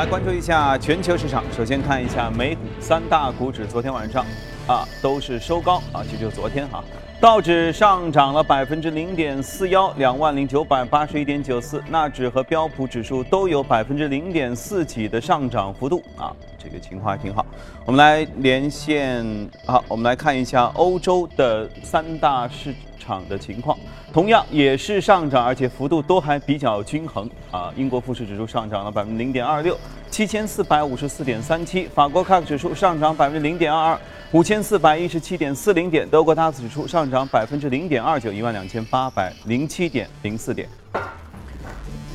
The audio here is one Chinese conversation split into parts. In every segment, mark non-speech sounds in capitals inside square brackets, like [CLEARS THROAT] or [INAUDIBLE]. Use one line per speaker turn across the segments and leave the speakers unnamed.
来关注一下全球市场。首先看一下美股三大股指，昨天晚上啊都是收高啊，就就昨天哈，道指上涨了百分之零点四幺，两万零九百八十一点九四；纳指和标普指数都有百分之零点四几的上涨幅度啊，这个情况还挺好。我们来连线啊，我们来看一下欧洲的三大市场的情况。同样也是上涨，而且幅度都还比较均衡啊。英国富时指数上涨了百分之零点二六，七千四百五十四点三七；法国 c a 指数上涨百分之零点二二，五千四百一十七点四零点；德国 DAX 指数上涨百分之零点二九，一万两千八百零七点零四点。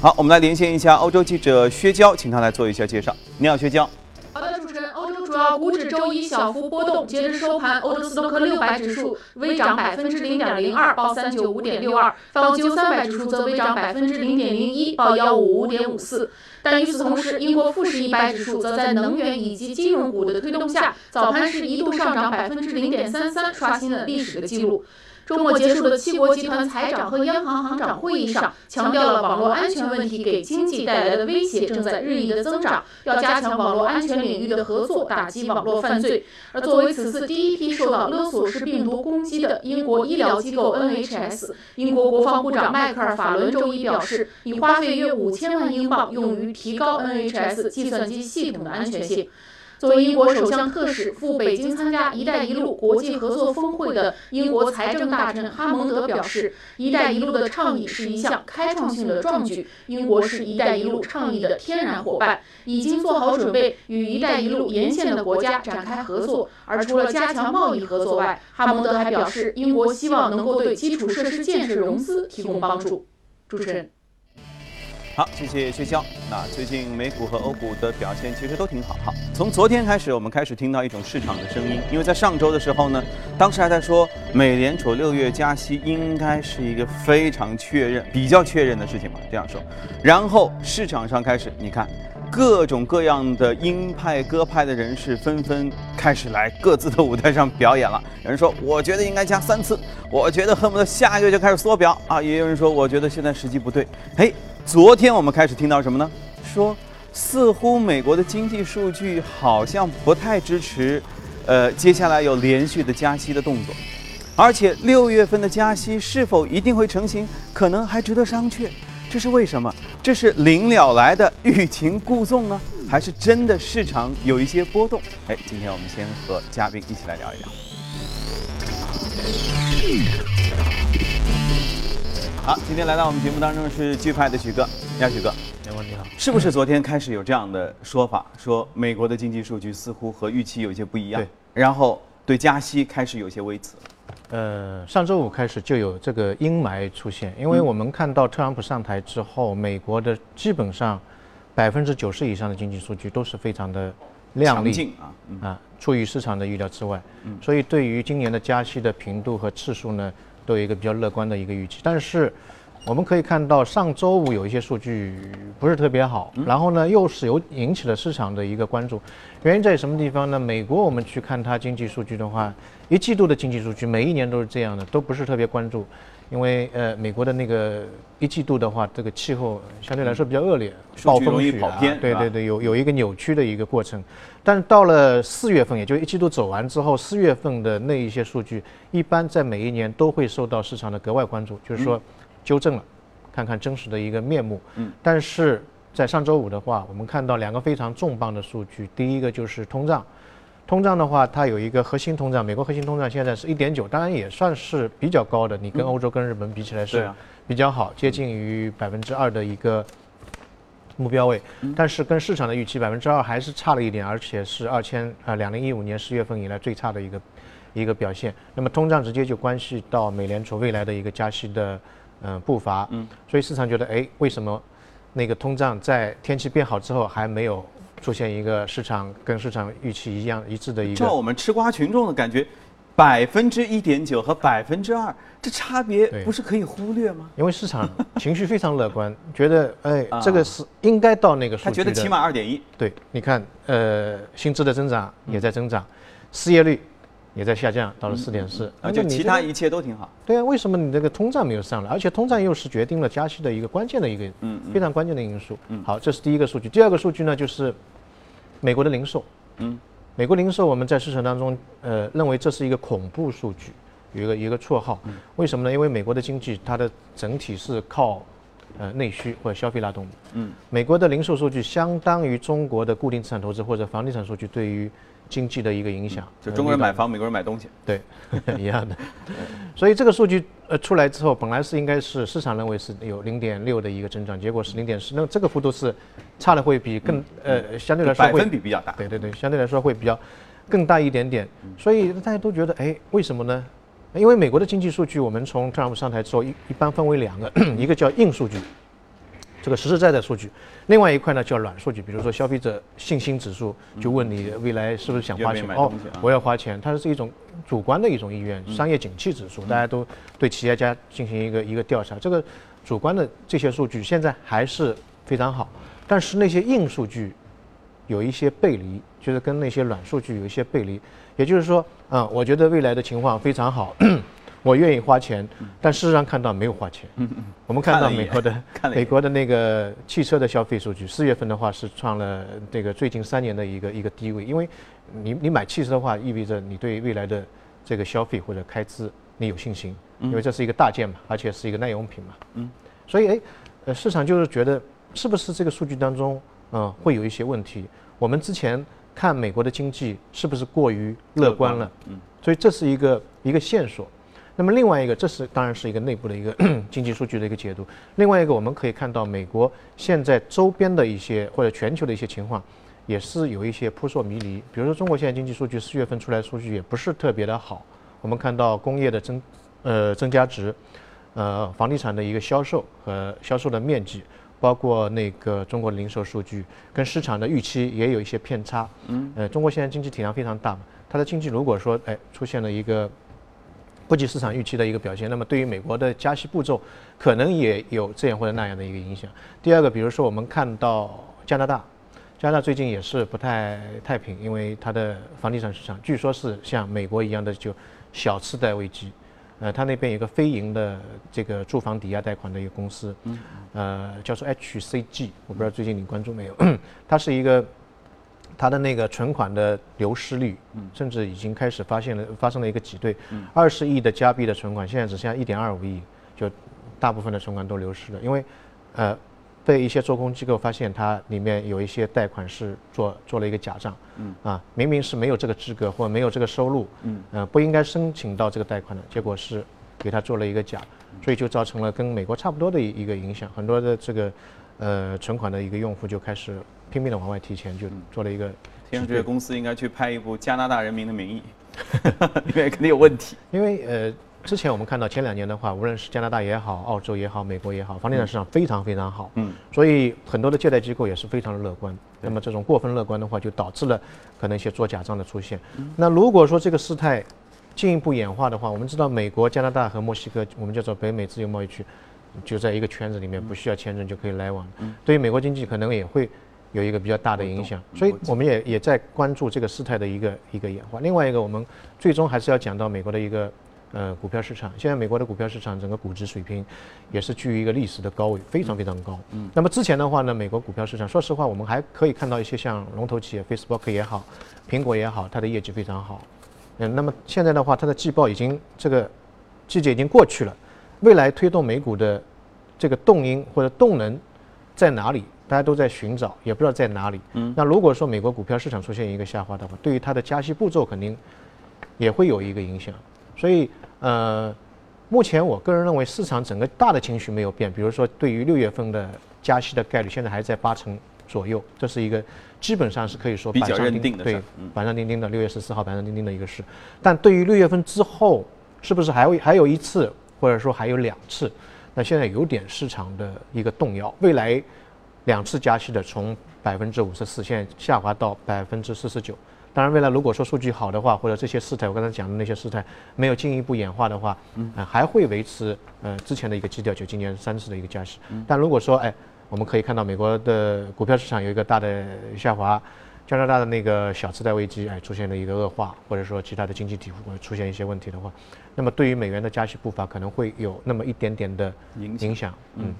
好，我们来连线一下欧洲记者薛娇，请他来做一下介绍。你好，薛娇。
主要股指周一小幅波动，截至收盘，欧洲斯托克六百指数微涨百分之零点零二，报三九五点六二；泛欧三百指数则微涨百分之零点零一，报幺五五点五四。但与此同时，英国富时一百指数则在能源以及金融股的推动下，早盘是一度上涨百分之零点三三，刷新了历史的记录。周末结束的七国集团财长和央行行长会议上，强调了网络安全问题给经济带来的威胁正在日益的增长，要加强网络安全领域的合作，打击网络犯罪。而作为此次第一批受到勒索式病毒攻击的英国医疗机构 NHS，英国国防部长迈克尔·法伦周一表示，已花费约五千万英镑用于提高 NHS 计算机系统的安全性。作为英国首相特使赴北京参加“一带一路”国际合作峰会的英国财政大臣哈蒙德表示，“一带一路”的倡议是一项开创性的壮举。英国是一带一路倡议的天然伙伴，已经做好准备与“一带一路”沿线的国家展开合作。而除了加强贸易合作外，哈蒙德还表示，英国希望能够对基础设施建设融资提供帮助。主持人。
好，谢谢薛潇。那最近美股和欧股的表现其实都挺好。好，从昨天开始，我们开始听到一种市场的声音，因为在上周的时候呢，当时还在说美联储六月加息应该是一个非常确认、比较确认的事情嘛，这样说。然后市场上开始，你看各种各样的鹰派、鸽派的人士纷纷开始来各自的舞台上表演了。有人说，我觉得应该加三次，我觉得恨不得下个月就开始缩表啊。也有人说，我觉得现在时机不对。嘿。昨天我们开始听到什么呢？说似乎美国的经济数据好像不太支持，呃，接下来有连续的加息的动作，而且六月份的加息是否一定会成型，可能还值得商榷。这是为什么？这是临了来的欲擒故纵呢，还是真的市场有一些波动？哎，今天我们先和嘉宾一起来聊一聊。好，今天来到我们节目当中是巨派的许哥，你好，许哥，
你好，你好，
是不是昨天开始有这样的说法，说美国的经济数据似乎和预期有些不一样，
对，
然后对加息开始有些微词，
呃，上周五开始就有这个阴霾出现，因为我们看到特朗普上台之后，美国的基本上百分之九十以上的经济数据都是非常的亮丽啊，啊，出于市场的预料之外，嗯，所以对于今年的加息的频度和次数呢？都有一个比较乐观的一个预期，但是我们可以看到上周五有一些数据不是特别好，然后呢又是有引起了市场的一个关注，原因在什么地方呢？美国我们去看它经济数据的话，一季度的经济数据每一年都是这样的，都不是特别关注。因为呃，美国的那个一季度的话，这个气候相对来说比较恶劣，
暴风雨
对对对，有有一个扭曲的一个过程。但是到了四月份，也就一季度走完之后，四月份的那一些数据，一般在每一年都会受到市场的格外关注，就是说纠正了，看看真实的一个面目。嗯。但是在上周五的话，我们看到两个非常重磅的数据，第一个就是通胀。通胀的话，它有一个核心通胀，美国核心通胀现在是一点九，当然也算是比较高的。你跟欧洲、跟日本比起来是比较好，接近于百分之二的一个目标位。但是跟市场的预期百分之二还是差了一点，而且是二千啊两零一五年十月份以来最差的一个一个表现。那么通胀直接就关系到美联储未来的一个加息的嗯步伐。嗯，所以市场觉得，哎，为什么那个通胀在天气变好之后还没有？出现一个市场跟市场预期一样一致的一个，
照我们吃瓜群众的感觉，百分之一点九和百分之二，这差别不是可以忽略吗？[LAUGHS]
因为市场情绪非常乐观，觉得哎，这个是应该到那个数据
他觉得起码二点一。
对，你看，呃，薪资的增长也在增长，失业率也在下降，到了四点四。
而且其他一切都挺好。
对啊，为什么你这个通胀没有上来？而且通胀又是决定了加息的一个关键的一个，嗯，非常关键的因素。嗯，好，这是第一个数据。第二个数据呢，就是美国的零售。嗯，美国零售我们在市场当中，呃，认为这是一个恐怖数据，有一个一个绰号。为什么呢？因为美国的经济它的整体是靠，呃，内需或者消费拉动的。嗯，美国的零售数据相当于中国的固定资产投资或者房地产数据对于。经济的一个影响，
就中国人买房，美国人买东西，
对，[LAUGHS] 一样的。所以这个数据呃出来之后，本来是应该是市场认为是有零点六的一个增长，结果是零点四，那这个幅度是差的会比更呃相对来说
百分比比较大，
对对对，相对来说会比较更大一点点。所以大家都觉得，哎，为什么呢？因为美国的经济数据，我们从特朗普上台之后一一般分为两个，[COUGHS] 一个叫硬数据。这个实实在在数据，另外一块呢叫软数据，比如说消费者信心指数，就问你未来是不是想花钱
哦，
我要花钱，它是一种主观的一种意愿，商业景气指数，大家都对企业家进行一个一个调查，这个主观的这些数据现在还是非常好，但是那些硬数据有一些背离，就是跟那些软数据有一些背离，也就是说，嗯，我觉得未来的情况非常好。我愿意花钱，但事实上看到没有花钱。我们看到美国的 [LAUGHS] 美国的那个汽车的消费数据，四月份的话是创了这个最近三年的一个一个低位。因为你你买汽车的话，意味着你对未来的这个消费或者开支你有信心，因为这是一个大件嘛，而且是一个耐用品嘛。嗯，所以哎，呃，市场就是觉得是不是这个数据当中，嗯，会有一些问题。我们之前看美国的经济是不是过于乐观了？嗯，所以这是一个一个线索。那么另外一个，这是当然是一个内部的一个 [CLEARS THROAT] 经济数据的一个解读。另外一个，我们可以看到美国现在周边的一些或者全球的一些情况，也是有一些扑朔迷离。比如说，中国现在经济数据四月份出来数据也不是特别的好。我们看到工业的增呃增加值，呃房地产的一个销售和销售的面积，包括那个中国的零售数据，跟市场的预期也有一些偏差。嗯。呃，中国现在经济体量非常大嘛，它的经济如果说哎出现了一个。不及市场预期的一个表现，那么对于美国的加息步骤，可能也有这样或者那样的一个影响。第二个，比如说我们看到加拿大，加拿大最近也是不太太平，因为它的房地产市场据说是像美国一样的就小次贷危机，呃，它那边有个非营的这个住房抵押贷款的一个公司，呃，叫做 HCG，我不知道最近你关注没有，它是一个。它的那个存款的流失率，甚至已经开始发现了发生了一个挤兑，二十亿的加币的存款现在只剩下一点二五亿，就大部分的存款都流失了，因为，呃，被一些做空机构发现它里面有一些贷款是做做了一个假账，啊，明明是没有这个资格或没有这个收入，呃，不应该申请到这个贷款的，结果是给他做了一个假，所以就造成了跟美国差不多的一个影响，很多的这个。呃，存款的一个用户就开始拼命的往外提钱，就做了一个。
听上去公司应该去拍一部《加拿大人民的名义》，里面肯定有问题。
因为呃，之前我们看到前两年的话，无论是加拿大也好，澳洲也好，美国也好，房地产市场非常非常好。嗯。所以很多的借贷机构也是非常的乐观。那么这种过分乐观的话，就导致了可能一些做假账的出现。那如果说这个事态进一步演化的话，我们知道美国、加拿大和墨西哥，我们叫做北美自由贸易区。就在一个圈子里面，不需要签证就可以来往。对于美国经济可能也会有一个比较大的影响，所以我们也也在关注这个事态的一个一个演化。另外一个，我们最终还是要讲到美国的一个呃股票市场。现在美国的股票市场整个估值水平也是居于一个历史的高位，非常非常高。嗯。那么之前的话呢，美国股票市场，说实话，我们还可以看到一些像龙头企业，Facebook 也好，苹果也好，它的业绩非常好。嗯。那么现在的话，它的季报已经这个季节已经过去了。未来推动美股的这个动因或者动能在哪里？大家都在寻找，也不知道在哪里。嗯。那如果说美国股票市场出现一个下滑的话，对于它的加息步骤肯定也会有一个影响。所以，呃，目前我个人认为市场整个大的情绪没有变。比如说，对于六月份的加息的概率，现在还在八成左右，这是一个基本上是可以说
板上钉钉的，
对，板上钉钉的。六月十四号板上钉钉的一个事。但对于六月份之后，是不是还会还有一次？或者说还有两次，那现在有点市场的一个动摇。未来两次加息的从百分之五十四，现在下滑到百分之四十九。当然，未来如果说数据好的话，或者这些事态我刚才讲的那些事态没有进一步演化的话，嗯，还会维持呃之前的一个基调，就今年三次的一个加息。但如果说哎，我们可以看到美国的股票市场有一个大的下滑，加拿大的那个小次贷危机哎出现了一个恶化，或者说其他的经济体会出现一些问题的话，那么对于美元的加息步伐可能会有那么一点点的
影响
影响。嗯，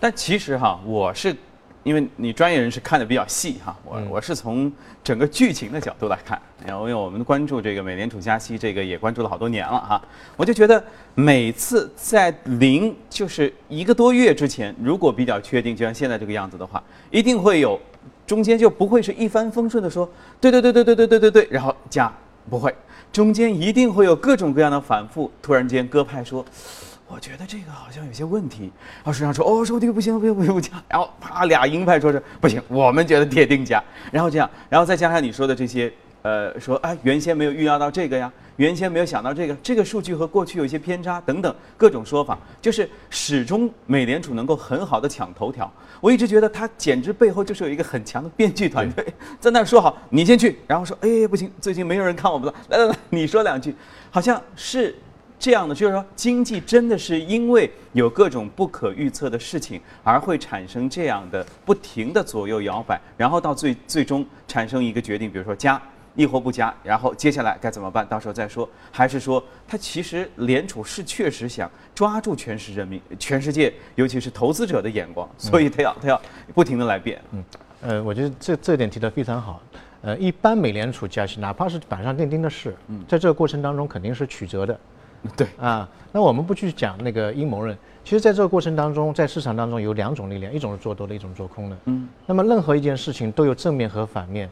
但其实哈，我是因为你专业人士看的比较细哈，我、
嗯
我是从整个剧情的角度来看，因为我们关注这个美联储加息，这个也关注了好多年了哈，我就觉得每次在零就是一个多月之前，如果比较确定，就像现在这个样子的话，一定会有中间就不会是一帆风顺的说，对对对对对对对对对，然后加不会，中间一定会有各种各样的反复，突然间鸽派说。我觉得这个好像有些问题。然后市场说，哦，说这个不行，不行，不行，不加。然后啪，俩鹰派说是不行，我们觉得铁定加。然后这样，然后再加上你说的这些，呃，说哎，原先没有预料到这个呀，原先没有想到这个，这个数据和过去有一些偏差等等各种说法，就是始终美联储能够很好的抢头条。我一直觉得它简直背后就是有一个很强的编剧团队 [LAUGHS] 在那儿说好，你先去，然后说，哎，不行，最近没有人看我们了，[LAUGHS] 来来来，你说两句，好像是。这样的，就是说，经济真的是因为有各种不可预测的事情，而会产生这样的不停的左右摇摆，然后到最最终产生一个决定，比如说加，亦或不佳，然后接下来该怎么办，到时候再说，还是说，他其实联储是确实想抓住全市人民、全世界，尤其是投资者的眼光，所以他要他要不停的来变。
嗯呃，我觉得这这点提得非常好。呃，一般美联储加息，哪怕是板上钉钉的事，在这个过程当中肯定是曲折的。
对
啊，那我们不去讲那个阴谋论，其实在这个过程当中，在市场当中有两种力量，一种是做多的，一种做空的。嗯，那么任何一件事情都有正面和反面。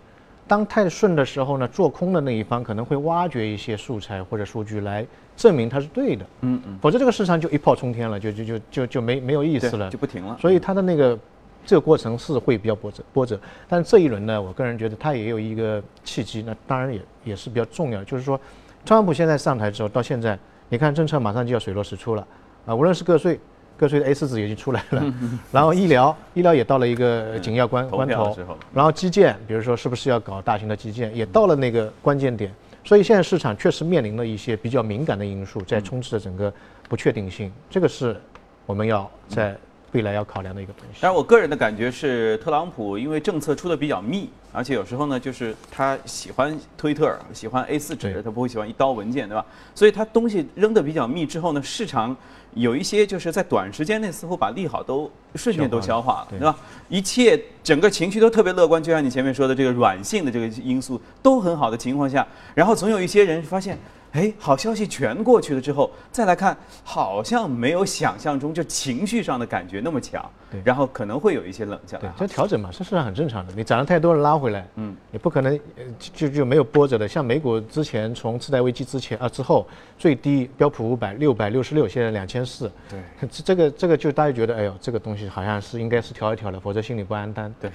当太顺的时候呢，做空的那一方可能会挖掘一些素材或者数据来证明它是对的。嗯嗯，否则这个市场就一炮冲天了，就就就就就没没有意思了，
就不停了。
所以它的那个这个过程是会比较波折波折，但是这一轮呢，我个人觉得它也有一个契机，那当然也也是比较重要，就是说，特朗普现在上台之后到现在，你看政策马上就要水落石出了啊，无论是个税。个税的 A 四纸已经出来了，然后医疗医疗也到了一个紧要关
嗯
关头。然后基建，比如说是不是要搞大型的基建，也到了那个关键点，所以现在市场确实面临了一些比较敏感的因素，在充斥着整个不确定性，这个是我们要在未来要考量的一个东西。
但是我个人的感觉是，特朗普因为政策出的比较密，而且有时候呢，就是他喜欢推特，喜欢 A 4纸，他不会喜欢一刀文件，对吧？所以他东西扔的比较密之后呢，市场有一些就是在短时间内似乎把利好都瞬间都消化了，
对
对吧？一切整个情绪都特别乐观，就像你前面说的这个软性的这个因素都很好的情况下，然后总有一些人发现。哎，好消息全过去了之后，再来看，好像没有想象中就情绪上的感觉那么强，
对
然后可能会有一些冷下来，。
对这调整嘛，这市场很正常的。你涨得太多了拉回来，
嗯，
你不可能呃就就就没有波折的。像美股之前从次贷危机之前啊之后，最低标普五百六百六十六，现在两千四，
对
这 [LAUGHS] 这个这个就大家觉得，哎呦，这个东西好像是应该是调一调了，否则心里不安单。
对。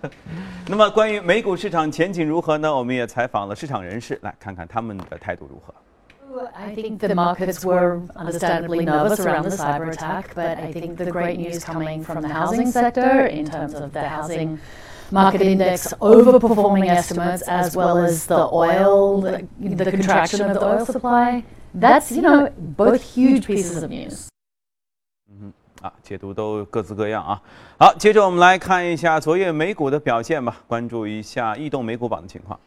[LAUGHS] 那么关于美股市场前景如何呢？我们也采访了市场人士，来看看他们的态度如何。
I think the markets were understandably nervous around the cyber attack, but I think the great news coming from the housing sector in terms of the housing market index overperforming estimates as well as the oil, the, the contraction of the oil supply, that's, you know, both huge pieces of news.
啊，解读都各自各样啊。好，接着我们来看一下昨夜美股的表现吧，关注一下异动美股榜的情况。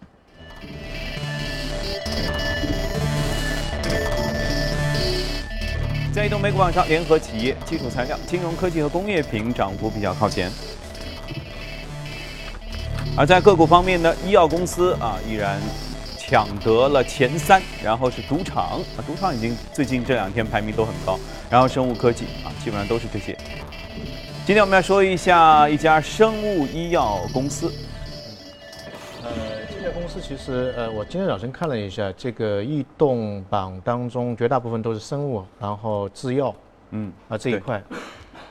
在移动美股榜上，联合企业、基础材料、金融科技和工业品涨幅比较靠前。而在个股方面呢，医药公司啊依然抢得了前三，然后是赌场啊，赌场已经最近这两天排名都很高，然后生物科技啊，基本上都是这些。今天我们要说一下一家生物医药公司，
呃，家公司其实呃，我今天早晨看了一下，这个异动榜当中绝大部分都是生物，然后制药
嗯，
啊这一块，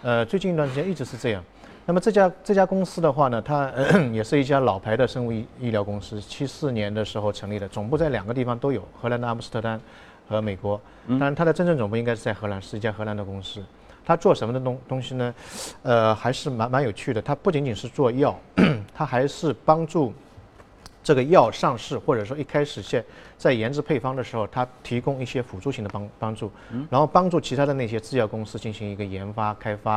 呃，最近一段时间一直是这样。那么这家这家公司的话呢，它、呃、[CLEARS THROAT] 也是一家老牌的生物医医疗公司，七四年的时候成立的，总部在两个地方都有，荷兰的阿姆斯特丹和美国。当然，它的真正总部应该是在荷兰，是一家荷兰的公司。它做什么的东东西呢？呃，还是蛮蛮有趣的。它不仅仅是做药，[CLEARS THROAT] 它还是帮助这个药上市，或者说一开始在在研制配方的时候，它提供一些辅助性的帮帮助，然后帮助其他的那些制药公司进行一个研发开发，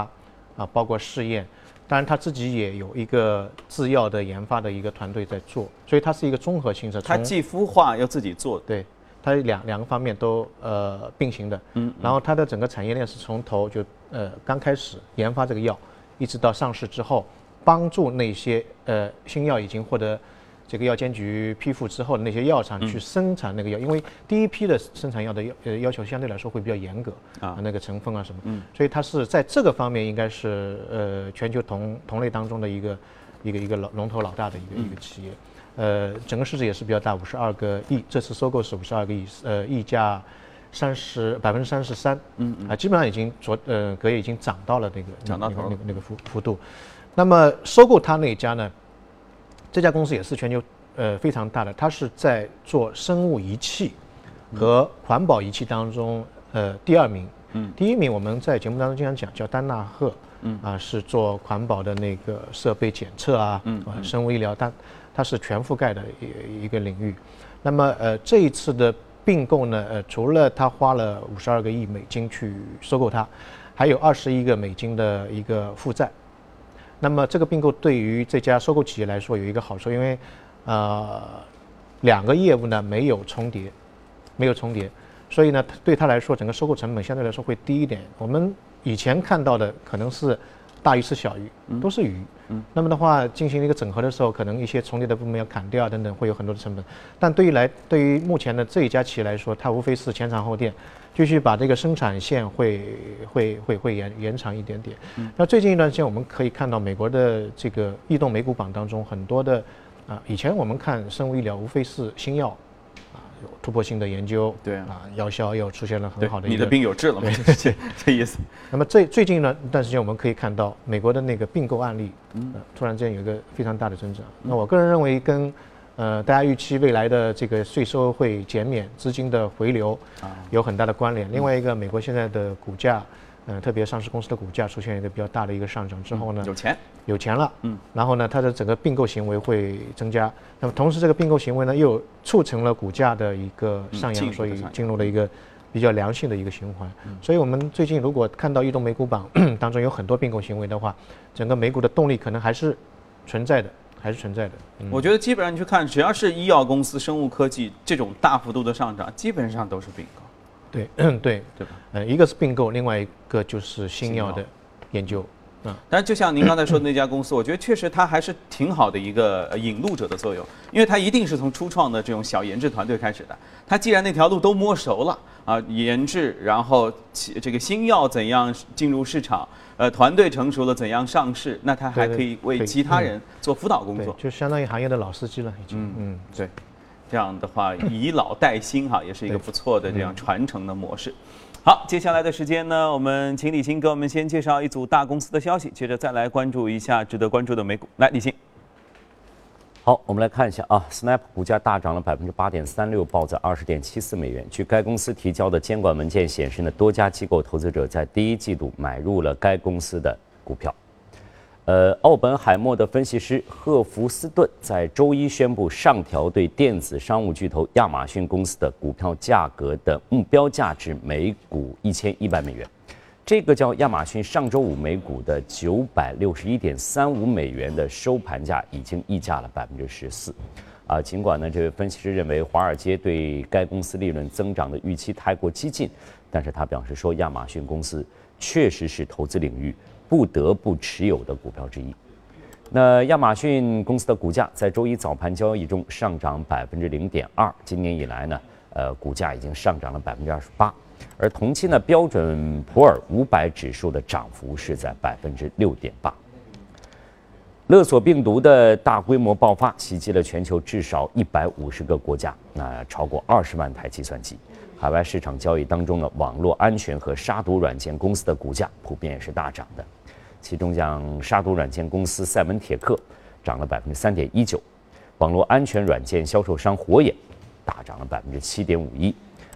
啊，包括试验。当然，他自己也有一个制药的研发的一个团队在做，所以它是一个综合性的。
它既孵化要自己做，
对，它两两个方面都呃并行的。嗯。然后它的整个产业链是从头就呃刚开始研发这个药，一直到上市之后，帮助那些呃新药已经获得。这个药监局批复之后的那些药厂去生产那个药，因为第一批的生产药的要呃要求相对来说会比较严格啊，那个成分啊什么，所以它是在这个方面应该是呃全球同同类当中的一个一个一个老龙头老大的一个一个企业，呃，整个市值也是比较大，五十二个亿，这次收购是五十二个亿，呃，溢价三十百分之三十三，嗯啊，基本上已经昨呃隔夜已经涨到了那个
涨到
那个那个那个幅幅度，那么收购它那一家呢？这家公司也是全球呃非常大的，它是在做生物仪器和环保仪器当中呃第二名，嗯，第一名我们在节目当中经常讲叫丹纳赫，嗯啊是做环保的那个设备检测啊，嗯，生物医疗，它它是全覆盖的一一个领域。那么呃这一次的并购呢，呃除了它花了五十二个亿美金去收购它，还有二十一个美金的一个负债。那么这个并购对于这家收购企业来说有一个好处，因为，呃，两个业务呢没有重叠，没有重叠，所以呢对他来说整个收购成本相对来说会低一点。我们以前看到的可能是大鱼吃小鱼，都是鱼。嗯。那么的话进行一个整合的时候，可能一些重叠的部门要砍掉等等，会有很多的成本。但对于来对于目前的这一家企业来说，它无非是前厂后店。继续把这个生产线会会会会延延长一点点。那最近一段时间，我们可以看到美国的这个异动美股榜当中很多的啊，以前我们看生物医疗无非是新药啊，有突破性的研究，
对
啊，药效又出现了很好的。
你的病有治了吗？[LAUGHS] 这这意思。[LAUGHS]
那么最最近呢一段时间，我们可以看到美国的那个并购案例，嗯，突然间有一个非常大的增长。那我个人认为跟。呃，大家预期未来的这个税收会减免，资金的回流啊，有很大的关联。另外一个，美国现在的股价，嗯，特别上市公司的股价出现一个比较大的一个上涨之后呢，
有钱，
有钱了，嗯，然后呢，它的整个并购行为会增加。那么同时，这个并购行为呢，又促成了股价的一个上扬，所以进入了一个比较良性的一个循环。所以我们最近如果看到移动美股榜 [CLEARS THROAT] 当中有很多并购行为的话，整个美股的动力可能还是存在的。还是存在的。
我觉得基本上你去看，只要是医药公司、生物科技这种大幅度的上涨，基本上都是并购。
对，[CLEARS THROAT] 对，对吧？呃，一个是并购，另外一个就是新药的研究。
嗯，但就像您刚才说的那家公司，我觉得确实它还是挺好的一个引路者的作用，因为它一定是从初创的这种小研制团队开始的。它既然那条路都摸熟了啊，研制，然后这个新药怎样进入市场，呃，团队成熟了怎样上市，那它还可以为其他人做辅导工作，
就相当于行业的老司机了，已经。
嗯嗯，对，这样的话以老带新哈，也是一个不错的这样传承的模式。好，接下来的时间呢，我们请李欣给我们先介绍一组大公司的消息，接着再来关注一下值得关注的美股。来，李欣。
好，我们来看一下啊，Snap 股价大涨了百分之八点三六，报在二十点七四美元。据该公司提交的监管文件显示呢，多家机构投资者在第一季度买入了该公司的股票。呃，奥本海默的分析师赫弗斯顿在周一宣布上调对电子商务巨头亚马逊公司的股票价格的目标价值每股一千一百美元。这个叫亚马逊上周五每股的九百六十一点三五美元的收盘价已经溢价了百分之十四。啊，尽管呢，这位分析师认为华尔街对该公司利润增长的预期太过激进，但是他表示说，亚马逊公司确实是投资领域。不得不持有的股票之一。那亚马逊公司的股价在周一早盘交易中上涨百分之零点二，今年以来呢，呃，股价已经上涨了百分之二十八。而同期呢，标准普尔五百指数的涨幅是在百分之六点八。勒索病毒的大规模爆发袭击了全球至少一百五十个国家，那超过二十万台计算机。海外市场交易当中呢，网络安全和杀毒软件公司的股价普遍也是大涨的。其中，像杀毒软件公司赛门铁克涨了百分之三点一九，网络安全软件销售商火眼大涨了百分之七点五一，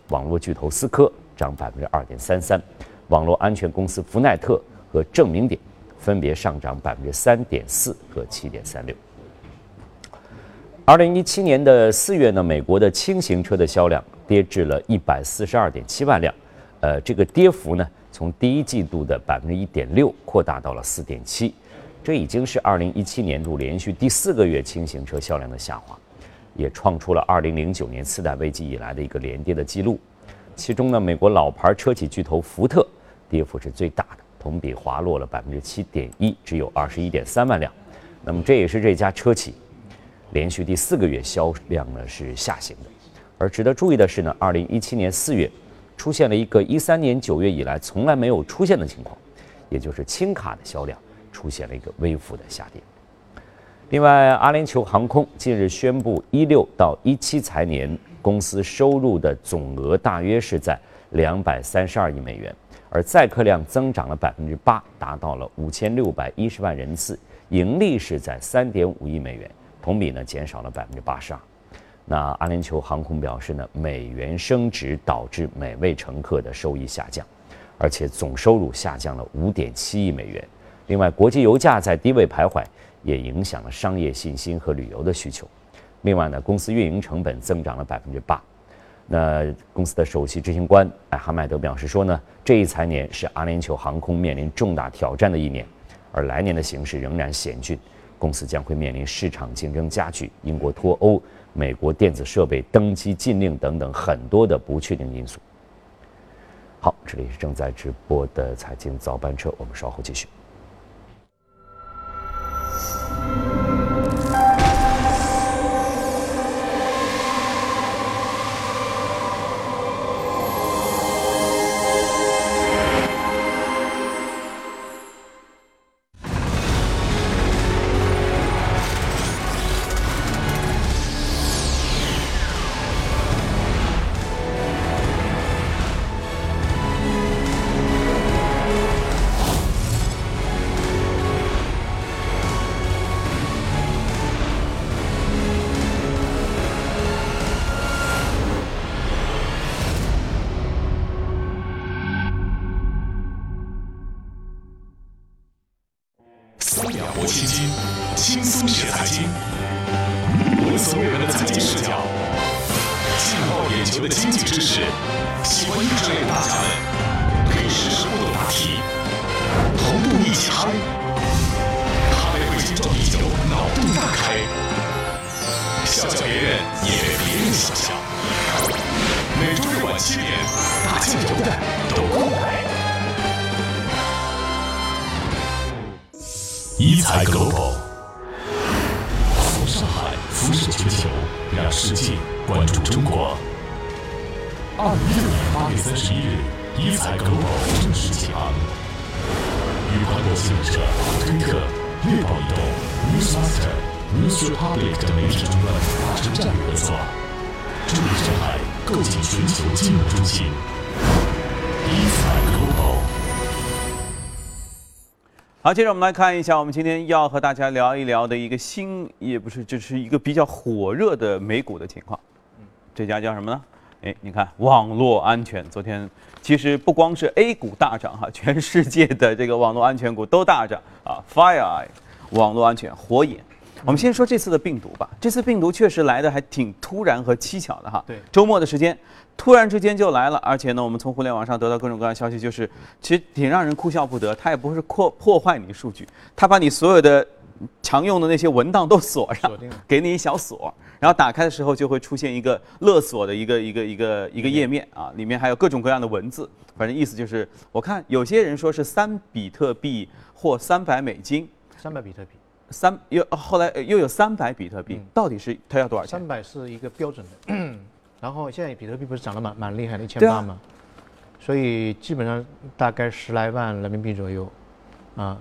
网络巨头思科涨百分之二点三三，网络安全公司福奈特和正明点分别上涨百分之三点四和七点三六。二零一七年的四月呢，美国的轻型车的销量跌至了一百四十二点七万辆，呃，这个跌幅呢从第一季度的百分之一点六扩大到了四点七，这已经是二零一七年度连续第四个月轻型车销量的下滑，也创出了二零零九年次贷危机以来的一个连跌的记录。其中呢，美国老牌车企巨头福特跌幅是最大的，同比滑落了百分之七点一，只有二十一点三万辆。那么这也是这家车企连续第四个月销量呢是下行的。而值得注意的是呢，二零一七年四月。出现了一个一三年九月以来从来没有出现的情况，也就是轻卡的销量出现了一个微幅的下跌。另外，阿联酋航空近日宣布，一六到一七财年公司收入的总额大约是在两百三十二亿美元，而载客量增长了百分之八，达到了五千六百一十万人次，盈利是在三点五亿美元，同比呢减少了百分之八十二。那阿联酋航空表示呢，美元升值导致每位乘客的收益下降，而且总收入下降了五点七亿美元。另外，国际油价在低位徘徊，也影响了商业信心和旅游的需求。另外呢，公司运营成本增长了百分之八。那公司的首席执行官艾哈迈德表示说呢，这一财年是阿联酋航空面临重大挑战的一年，而来年的形势仍然险峻，公司将会面临市场竞争加剧、英国脱欧。美国电子设备登机禁令等等很多的不确定因素。好，这里是正在直播的财经早班车，我们稍后继续。
喜欢音乐的大家们，可以实时互动答题，同步一起嗨。咖啡会心撞地球，脑洞大开，笑笑别人，也被别人笑笑。每周日晚七点，大酱油的都过来。一财 Global，从上海辐射全球，让世界关注中国。二零一六年八月三十一日，一彩狗宝正式启航，与跨国金融社、推特、猎豹移动、NewsAs、News Republic 等媒体终端达成战略合作，助力上海构建全球金融中心。一彩狗宝。
好，接着我们来看一下，我们今天要和大家聊一聊的一个新，也不是，就是一个比较火热的美股的情况。这家叫什么呢？哎，你看，网络安全，昨天其实不光是 A 股大涨哈，全世界的这个网络安全股都大涨啊。FireEye，网络安全，火眼。我们先说这次的病毒吧，这次病毒确实来的还挺突然和蹊跷的哈。
对，
周末的时间。突然之间就来了，而且呢，我们从互联网上得到各种各样的消息，就是其实挺让人哭笑不得。它也不是破破坏你数据，它把你所有的常用的那些文档都锁上，给你一小锁，然后打开的时候就会出现一个勒索的一个一个一个一个页面。啊，里面还有各种各样的文字，反正意思就是，我看有些人说是三比特币或三百美金，
三百比特币，
三又后来又有三百比特币，到底是它要多少钱？
三百是一个标准的。[CLEARS THROAT] 然后现在比特币不是涨得蛮蛮厉害的，一千八嘛，所以基本上大概十来万人民币左右，啊，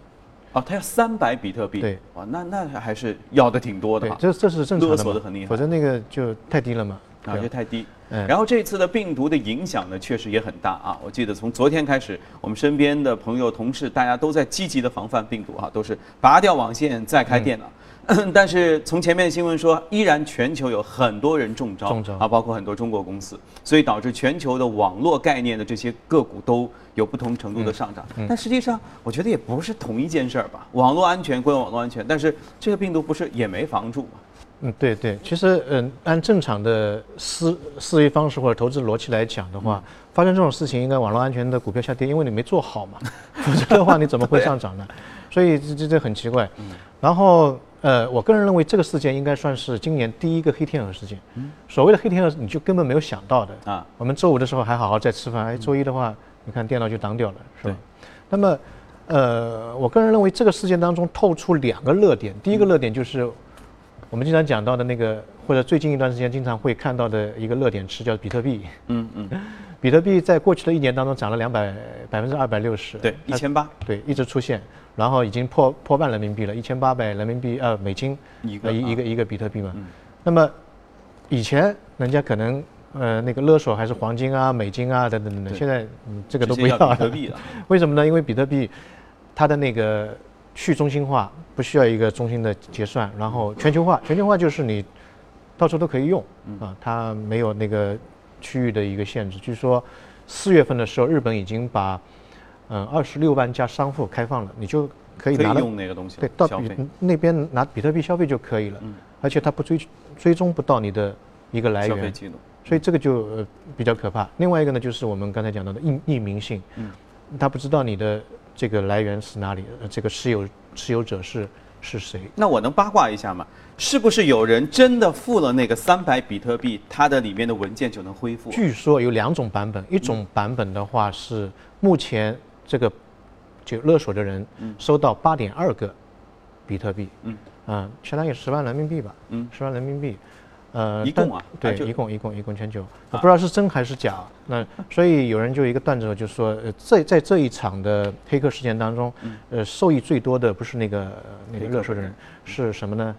哦，他要三百比特币，
对，
哇，那那还是要的挺多的，
对，这这是正常的，勒
索的很厉害，
否则那个就太低了嘛，
啊，就太低。然后这次的病毒的影响呢，确实也很大啊。我记得从昨天开始，我们身边的朋友、同事，大家都在积极的防范病毒啊，都是拔掉网线再开电脑。[CLEARS THROAT] 但是从前面新闻说，依然全球有很多人中招啊，包括很多中国公司，所以导致全球的网络概念的这些个股都有不同程度的上涨。但实际上，我觉得也不是同一件事儿吧。网络安全归网络安全，但是这个病毒不是也没防住吗？
嗯，对对，其实嗯，按正常的思思维方式或者投资逻辑来讲的话，发生这种事情，应该网络安全的股票下跌，因为你没做好嘛，否则的话你怎么会 [LAUGHS] 上涨呢？所以这这这很奇怪。然后呃，我个人认为这个事件应该算是今年第一个黑天鹅事件。所谓的黑天鹅，你就根本没有想到的
啊。
我们周五的时候还好好在吃饭，哎，周一的话，你看电脑就挡掉了，是吧？那么呃，我个人认为这个事件当中透出两个热点，第一个热点就是。我们经常讲到的那个，或者最近一段时间经常会看到的一个热点词叫比特币。嗯嗯，比特币在过去的一年当中涨了两百百分之二百六十。
对，一千八。
对，一直出现，然后已经破破万人民币了，一千八百人民币呃美金
一个
一个一个比特币嘛。那么以前人家可能呃那个勒索还是黄金啊、美金啊等等等等，现在这个都不要
比特币了。[LAUGHS]
为什么呢？因为比特币它的那个。去中心化不需要一个中心的结算，然后全球化，全球化就是你到处都可以用啊，它没有那个区域的一个限制。据说四月份的时候，日本已经把嗯二十六万家商户开放了，你就可以拿
用那个东西，
对，到比那边拿比特币消费就可以了，而且它不追追踪不到你的一个来源，所以这个就比较可怕。另外一个呢，就是我们刚才讲到的匿匿名性，嗯，他不知道你的。这个来源是哪里？这个持有持有者是是谁？
那我能八卦一下吗？是不是有人真的付了那个三百比特币，它的里面的文件就能恢复？
据说有两种版本，一种版本的话是目前这个就勒索的人收到八点二个比特币，嗯，啊，相当于十万人民币吧，嗯，十万人民币。
呃，一共啊，
对，一共一共一共全球，我不知道是真还是假。那 [LAUGHS] 所以有人就一个段子，就说，呃，在在这一场的黑客事件当中，呃，受益最多的不是那个那个勒索的人，是什么呢？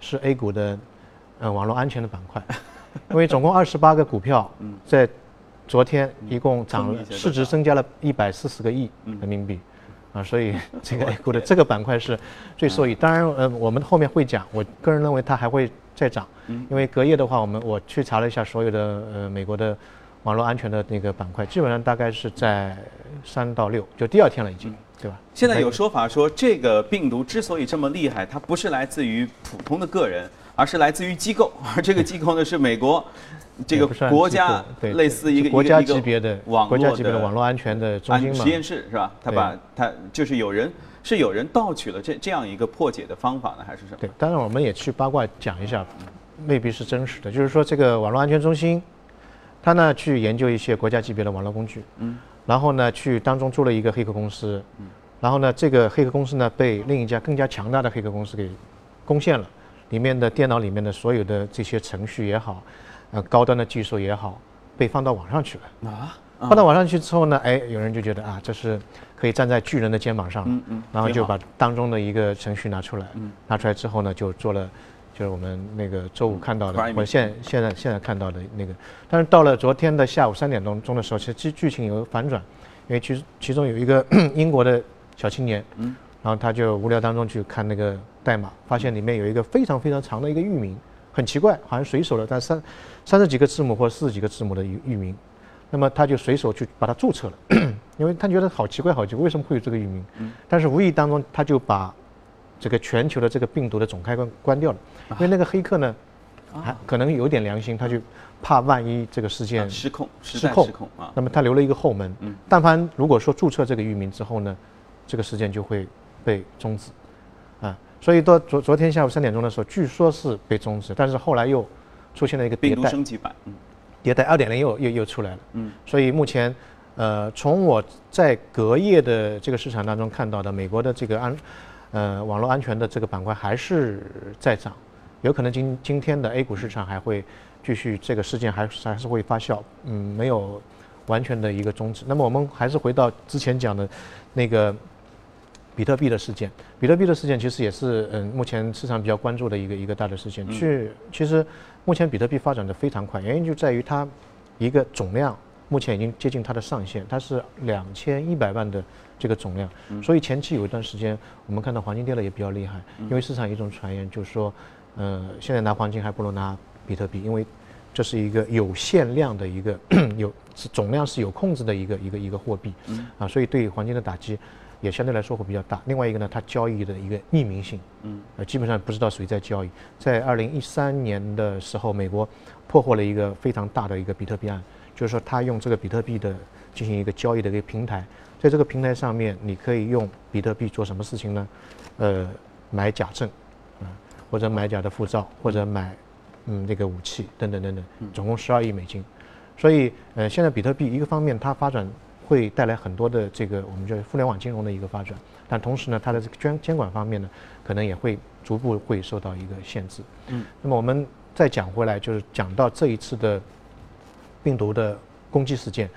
是 A 股的，呃，网络安全的板块，[LAUGHS] 因为总共二十八个股票，在昨天一共涨了，市值增加。了一百四十个亿人民币，啊，所以 [LAUGHS] 这个 A 股的这个板块是最受益。当然，呃，我们后面会讲，我个人认为它还会。再涨，因为隔夜的话，我们我去查了一下所有的呃美国的网络安全的那个板块，基本上大概是在三到六，就第二天了已经，对吧？
现在有说法说，这个病毒之所以这么厉害，它不是来自于普通的个人，而是来自于机构，而这个机构呢是美国这个国家类似一个
国家级别的
网
国家级别的网络安全的中心
实验室是吧？他把他就是有人。是有人盗取了这这样一个破解的方法呢，还是什么？
对，当然我们也去八卦讲一下，未必是真实的。就是说，这个网络安全中心，他呢去研究一些国家级别的网络工具，嗯，然后呢去当中做了一个黑客公司，嗯，然后呢这个黑客公司呢被另一家更加强大的黑客公司给攻陷了，里面的电脑里面的所有的这些程序也好，呃高端的技术也好，被放到网上去了。啊。放到网上去之后呢，哎，有人就觉得啊，这是可以站在巨人的肩膀上，嗯嗯，然后就把当中的一个程序拿出来，嗯，拿出来之后呢，就做了，就是我们那个周五看到的，或者现现在现在看到的那个，但是到了昨天的下午三点钟钟的时候，其实剧剧情有反转，因为其其中有一个 [COUGHS] 英国的小青年，嗯，然后他就无聊当中去看那个代码，发现里面有一个非常非常长的一个域名，很奇怪，好像随手的，但三三十几个字母或四十几个字母的域域名。那么他就随手去把它注册了，[CLEARS THROAT] 因为他觉得好奇怪，好奇怪，为什么会有这个域名？但是无意当中他就把这个全球的这个病毒的总开关关掉了，因为那个黑客呢，还可能有点良心，他就怕万一这个事件
失控
失控啊。那么他留了一个后门，但凡如果说注册这个域名之后呢，这个事件就会被终止啊。所以到昨昨天下午三点钟的时候，据说是被终止，但是后来又出现了一个
病毒升级版。
迭代二点零又又又出来了，嗯，所以目前，呃，从我在隔夜的这个市场当中看到的，美国的这个安，呃，网络安全的这个板块还是在涨，有可能今今天的 A 股市场还会继续这个事件还还是会发酵，嗯，没有完全的一个终止。那么我们还是回到之前讲的，那个比特币的事件，比特币的事件其实也是嗯目前市场比较关注的一个一个大的事件，去其实。目前比特币发展的非常快，原因就在于它一个总量目前已经接近它的上限，它是两千一百万的这个总量，所以前期有一段时间我们看到黄金跌的也比较厉害，因为市场有一种传言就是说，呃，现在拿黄金还不如拿比特币，因为这是一个有限量的一个 [CLEARS THROAT] 有总量是有控制的一个一个一个货币，啊，所以对黄金的打击也相对来说会比较大。另外一个呢，它交易的一个匿名性，嗯，呃，基本上不知道谁在交易。在二零一三年的时候，美国破获了一个非常大的一个比特币案，就是说他用这个比特币的进行一个交易的一个平台，在这个平台上面，你可以用比特币做什么事情呢？呃，买假证，啊，或者买假的护照，或者买嗯那个武器等等等等，总共十二亿美金。所以呃，现在比特币一个方面它发展会带来很多的这个我们叫互联网金融的一个发展，但同时呢，它的这个监监管方面呢，可能也会逐步会受到一个限制。嗯，那么我们再讲回来，就是讲到这一次的病毒的攻击事件，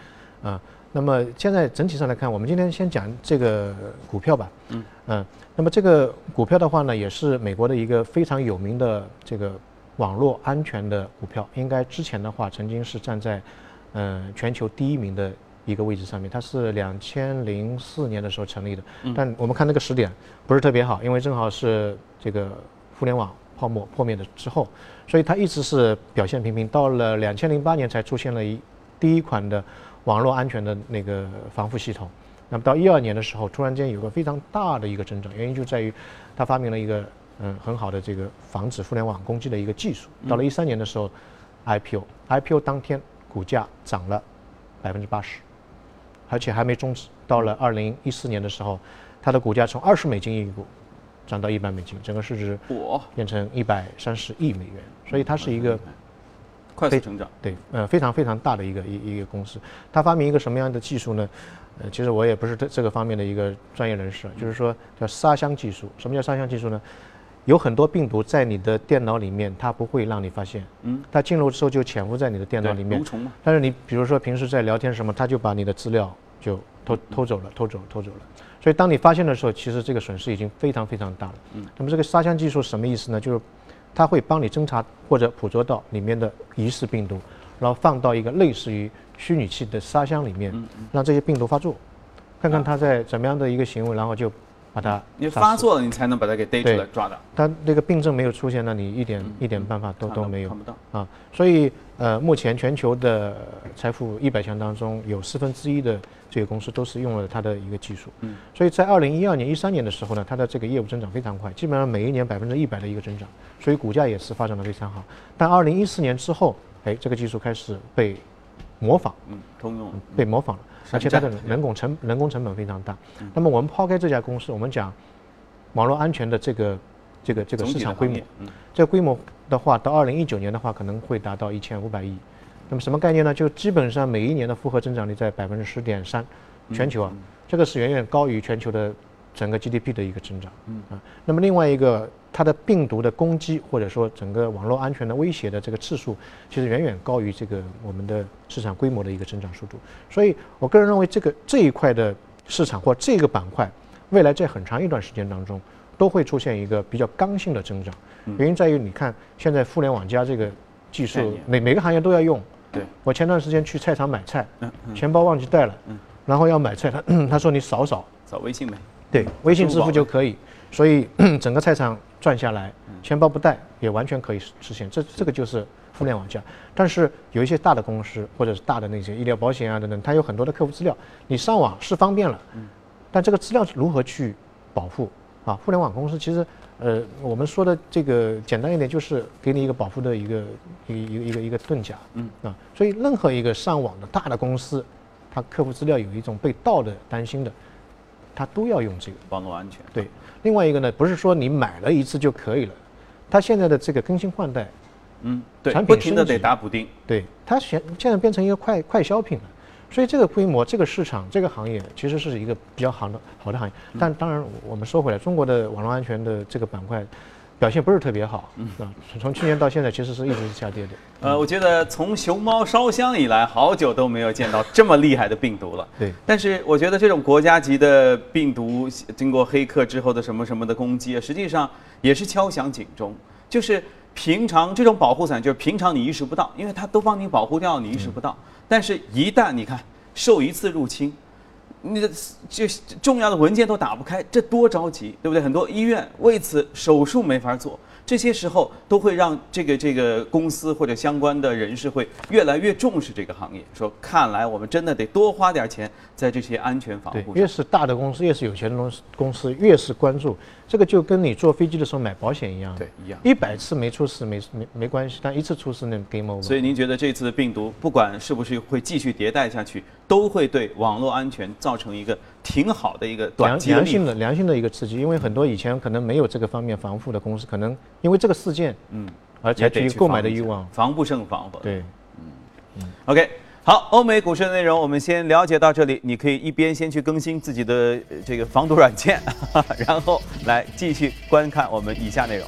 啊，那么现在整体上来看，我们今天先讲这个股票吧。嗯嗯，那么这个股票的话呢，也是美国的一个非常有名的这个网络安全的股票，应该之前的话曾经是站在嗯全球第一名的一个位置上面。它是两千零四年的时候成立的，但我们看那个时点不是特别好，因为正好是这个互联网泡沫破灭的之后，所以它一直是表现平平。到了两千零八年才出现了一第一款的网络安全的那个防护系统。那么到一二年的时候，突然间有个非常大的一个增长，原因就在于它发明了一个嗯很好的这个防止互联网攻击的一个技术。到了一三年的时候，IPO，IPO 当天股价涨了百分之八十，而且还没终止。到了二零一四年的时候，它的股价从二十美金一股涨到一百美金，整个市值变成一百三十亿美元。所以它是一个
快速成长，
对，呃，非常非常大的一个一一个公司。它发明一个什么样的技术呢？呃，其实我也不是这这个方面的一个专业人士，就是说叫沙箱技术。什么叫沙箱技术呢？有很多病毒在你的电脑里面，它不会让你发现，嗯，它进入之后就潜伏在你的电脑里面。但是你比如说平时在聊天什么，它就把你的资料就偷偷走了，偷走偷走了。所以当你发现的时候，其实这个损失已经非常非常大了。嗯，那么这个沙箱技术什么意思呢？就是它会帮你侦查或者捕捉到里面的疑似病毒，然后放到一个类似于虚拟器的沙箱里面，让这些病毒发作，看看它在怎么样的一个行为，然后就把它
你发作了，你才能把它给逮出来抓的。
它那个病症没有出现，那你一点一点办法都都没有
看不到
啊。所以呃，目前全球的财富一百强当中，有四分之一的这个公司都是用了它的一个技术。嗯，所以在二零一二年、一三年的时候呢，它的这个业务增长非常快，基本上每一年百分之一百的一个增长，所以股价也是发展的非常好。但二零一四年之后，哎，这个技术开始被模仿，
嗯，通用了。
被模仿了，而且它的人工成人工成本非常大。那么我们抛开这家公司，我们讲网络安全的这个这个这个市场规模这个规模的话，到二零一九年的话，可能会达到一千五百亿。那么什么概念呢？就基本上每一年的复合增长率在百分之十点三，全球啊，这个是远远高于全球的整个 GDP 的一个增长。嗯啊，那么另外一个，它的病毒的攻击或者说整个网络安全的威胁的这个次数，其实远远高于这个我们的市场规模的一个增长速度。所以我个人认为，这个这一块的市场或这个板块，未来在很长一段时间当中，都会出现一个比较刚性的增长。原因在于，你看现在互联网加这个技术，每每个行业都要用。
对，
我前段时间去菜场买菜，钱包忘记带了，然后要买菜，他 [CLEARS THROAT] 他说你扫扫，
扫微信呗。
对，微信支付就可以，所以 [CLEARS THROAT] 整个菜场转下来，钱包不带也完全可以实现，这这个就是互联网加。但是有一些大的公司或者是大的那些医疗保险啊等等，它有很多的客户资料，你上网是方便了，但这个资料如何去保护？啊？互联网公司其实，呃，我们说的这个简单一点，就是给你一个保护的一个一个一个一个一个盾甲，嗯。啊，所以任何一个上网的大的公司，它客户资料有一种被盗的担心的，它都要用这个。
网络安全。
对，另外一个呢，不是说你买了一次就可以了，它现在的这个更新换代，
嗯，对，
产品
不停的得打补丁。
对它现现在变成一个快快消品了，所以这个规模、这个市场、这个行业其实是一个比较好的好的行业。但当然，我们说回来，中国的网络安全的这个板块表现不是特别好，嗯啊，从去年到现在其实是一直是下跌的。
呃，我觉得从熊猫烧香以来，好久都没有见到这么厉害的病毒了。
对，
但是我觉得这种国家级的病毒，经过黑客之后的什么什么的攻击啊，实际上也是敲响警钟。就是平常这种保护伞，就是平常你意识不到，因为它都帮你保护掉，你意识不到。但是，一旦你看受一次入侵，你的这重要的文件都打不开，这多着急，对不对？很多医院为此手术没法做。这些时候都会让这个这个公司或者相关的人士会越来越重视这个行业，说看来我们真的得多花点钱在这些安全防，护上。
越是大的公司，越是有钱的公司，公司越是关注这个，就跟你坐飞机的时候买保险一样。
对一样
一百次没出事没没没关系，但一次出事那 game over。
所以您觉得这次的病毒，不管是不是会继续迭代下去，都会对网络安全造成一个挺好的一个短
良性的良性的一个刺激，因为很多以前可能没有这个方面防护的公司，可能因为这个事件，
嗯，
而采取购买的欲望。
防不胜防。
对
，OK，好，欧美股市的内容我们先了解到这里。你可以一边先去更新自己的这个防毒软件，[LAUGHS] 然后来继续观看我们以下内容。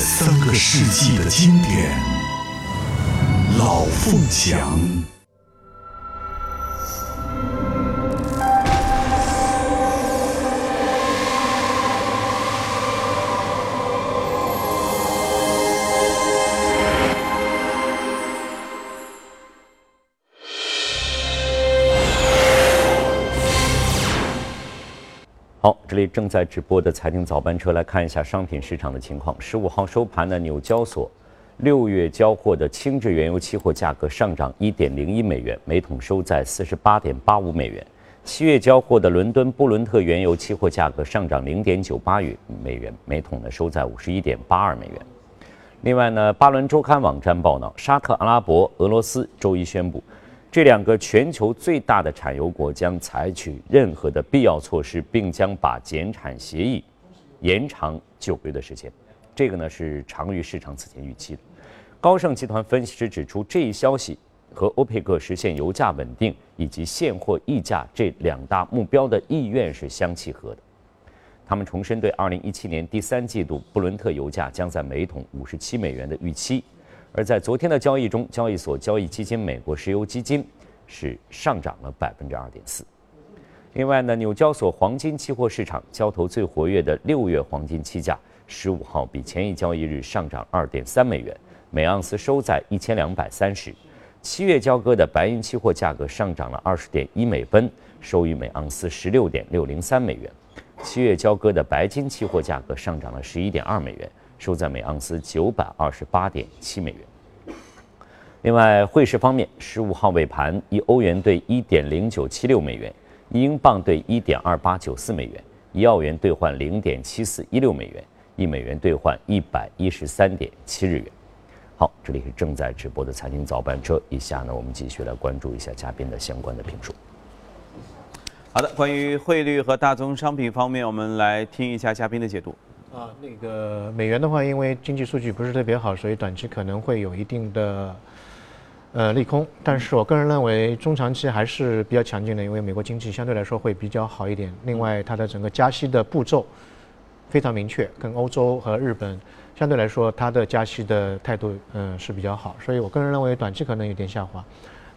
三个世纪的经典，《老凤祥》。
好，这里正在直播的财经早班车，来看一下商品市场的情况。十五号收盘的纽交所六月交货的轻质原油期货价格上涨一点零一美元，每桶收在四十八点八五美元。七月交货的伦敦布伦特原油期货价格上涨零点九八元美元，每桶呢收在五十一点八二美元。另外呢，巴伦周刊网站报道，沙特阿拉伯、俄罗斯周一宣布，这两个全球最大的产油国将采取任何的必要措施，并将把减产协议延长九个月的时间。这个呢是长于市场此前预期的。高盛集团分析师指出，这一消息和欧佩克实现油价稳定以及现货溢价这两大目标的意愿是相契合的。他们重申对2017年第三季度布伦特油价将在每桶57美元的预期。而在昨天的交易中，交易所交易基金美国石油基金是上涨了百分之二点四。另外呢，纽交所黄金期货市场交投最活跃的六月黄金期价，十五号比前一交易日上涨二点三美元，每盎司收在一千两百三十。七月交割的白银期货价格上涨了二十点一美分，收于每盎司十六点六零三美元。七月交割的白金期货价格上涨了十一点二美元，收在每盎司九百二十八点七美元。另外，汇市方面，十五号尾盘，一欧元兑一点零九七六美元，一英镑兑一点二八九四美元，一澳元兑换零点七四一六美元，一美元兑换一百一十三点七日元。好，这里是正在直播的财经早班车，以下呢，我们继续来关注一下嘉宾的相关的评述。
好的，关于汇率和大宗商品方面，我们来听一下嘉宾的解读。
啊，那个美元的话，因为经济数据不是特别好，所以短期可能会有一定的呃利空。但是我个人认为，中长期还是比较强劲的，因为美国经济相对来说会比较好一点。另外，它的整个加息的步骤非常明确，跟欧洲和日本相对来说，它的加息的态度嗯是比较好。所以我个人认为，短期可能有点下滑。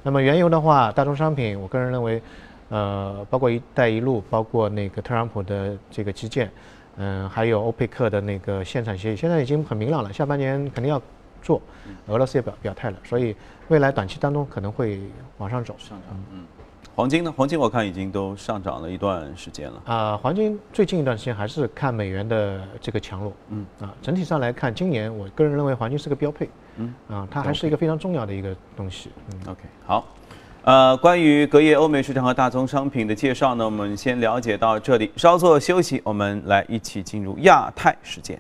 那么原油的话，大宗商品，我个人认为，呃，包括“一带一路”，包括那个特朗普的这个基建。嗯，还有欧佩克的那个限产协议，现在已经很明朗了，下半年肯定要做，俄罗斯也表表态了，所以未来短期当中可能会往上走。
上涨，嗯，黄金呢？黄金我看已经都上涨了一段时间了。
啊，黄金最近一段时间还是看美元的这个强弱，嗯，啊，整体上来看，今年我个人认为黄金是个标配，嗯，啊，它还是一个非常重要的一个东西。
嗯，OK，好。呃，关于隔夜欧美市场和大宗商品的介绍呢，我们先了解到这里，稍作休息，我们来一起进入亚太时间。